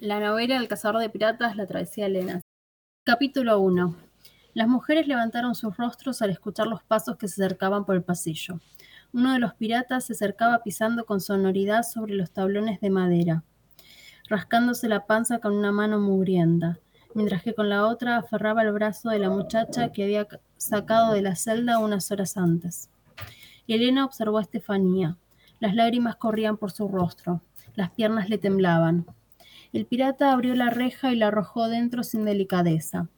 La novela El cazador de piratas, la travesía de Elena. Capítulo 1. Las mujeres levantaron sus rostros al escuchar los pasos que se acercaban por el pasillo. Uno de los piratas se acercaba pisando con sonoridad sobre los tablones de madera, rascándose la panza con una mano mugrienta, mientras que con la otra aferraba el brazo de la muchacha que había sacado de la celda unas horas antes. Elena observó a Estefanía. Las lágrimas corrían por su rostro, las piernas le temblaban. El pirata abrió la reja y la arrojó dentro sin delicadeza.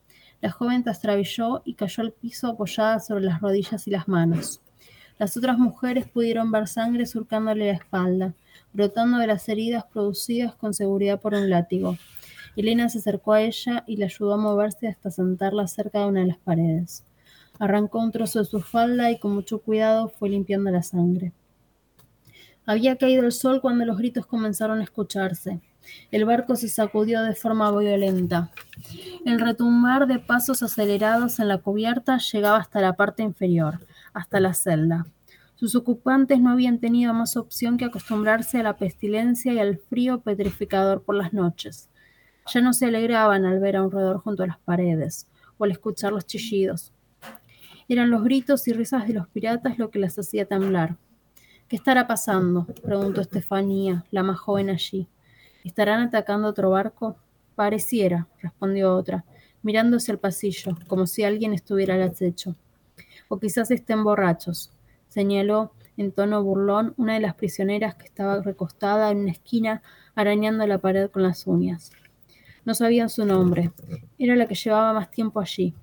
La joven trastabilló y cayó al piso apoyada sobre las rodillas y las manos. Las otras mujeres pudieron ver sangre surcándole la espalda, brotando de las heridas producidas con seguridad por un látigo. Elena se acercó a ella y le ayudó a moverse hasta sentarla cerca de una de las paredes. Arrancó un trozo de su falda y con mucho cuidado fue limpiando la sangre. Había caído el sol cuando los gritos comenzaron a escucharse. El barco se sacudió de forma violenta. El retumbar de pasos acelerados en la cubierta llegaba hasta la parte inferior, hasta la celda. Sus ocupantes no habían tenido más opción que acostumbrarse a la pestilencia y al frío petrificador por las noches. Ya no se alegraban al ver a un roedor junto a las paredes, o al escuchar los chillidos. Eran los gritos y risas de los piratas lo que las hacía temblar. ¿Qué estará pasando? preguntó Estefanía, la más joven allí. ¿Estarán atacando otro barco? Pareciera, respondió otra, mirándose al pasillo, como si alguien estuviera al acecho. O quizás estén borrachos, señaló en tono burlón una de las prisioneras que estaba recostada en una esquina arañando la pared con las uñas. No sabían su nombre. Era la que llevaba más tiempo allí,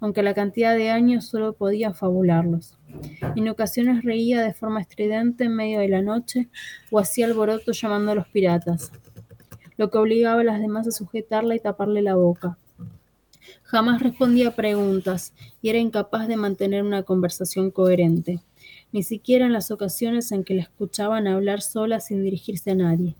aunque la cantidad de años solo podía fabularlos. En ocasiones reía de forma estridente en medio de la noche o hacía alboroto llamando a los piratas lo que obligaba a las demás a sujetarla y taparle la boca. Jamás respondía preguntas y era incapaz de mantener una conversación coherente, ni siquiera en las ocasiones en que la escuchaban hablar sola sin dirigirse a nadie.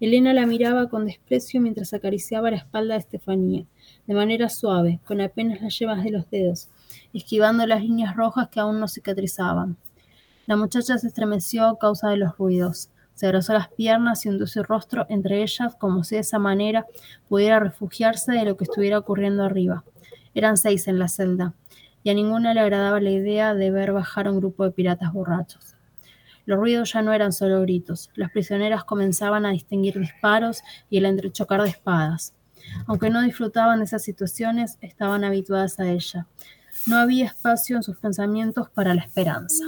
Elena la miraba con desprecio mientras acariciaba la espalda de Estefanía, de manera suave, con apenas las yemas de los dedos, esquivando las líneas rojas que aún no cicatrizaban. La muchacha se estremeció a causa de los ruidos. Se abrazó las piernas y hundió su rostro entre ellas como si de esa manera pudiera refugiarse de lo que estuviera ocurriendo arriba. Eran seis en la celda, y a ninguna le agradaba la idea de ver bajar un grupo de piratas borrachos. Los ruidos ya no eran solo gritos, las prisioneras comenzaban a distinguir disparos y el entrechocar de espadas. Aunque no disfrutaban de esas situaciones, estaban habituadas a ella. No había espacio en sus pensamientos para la esperanza.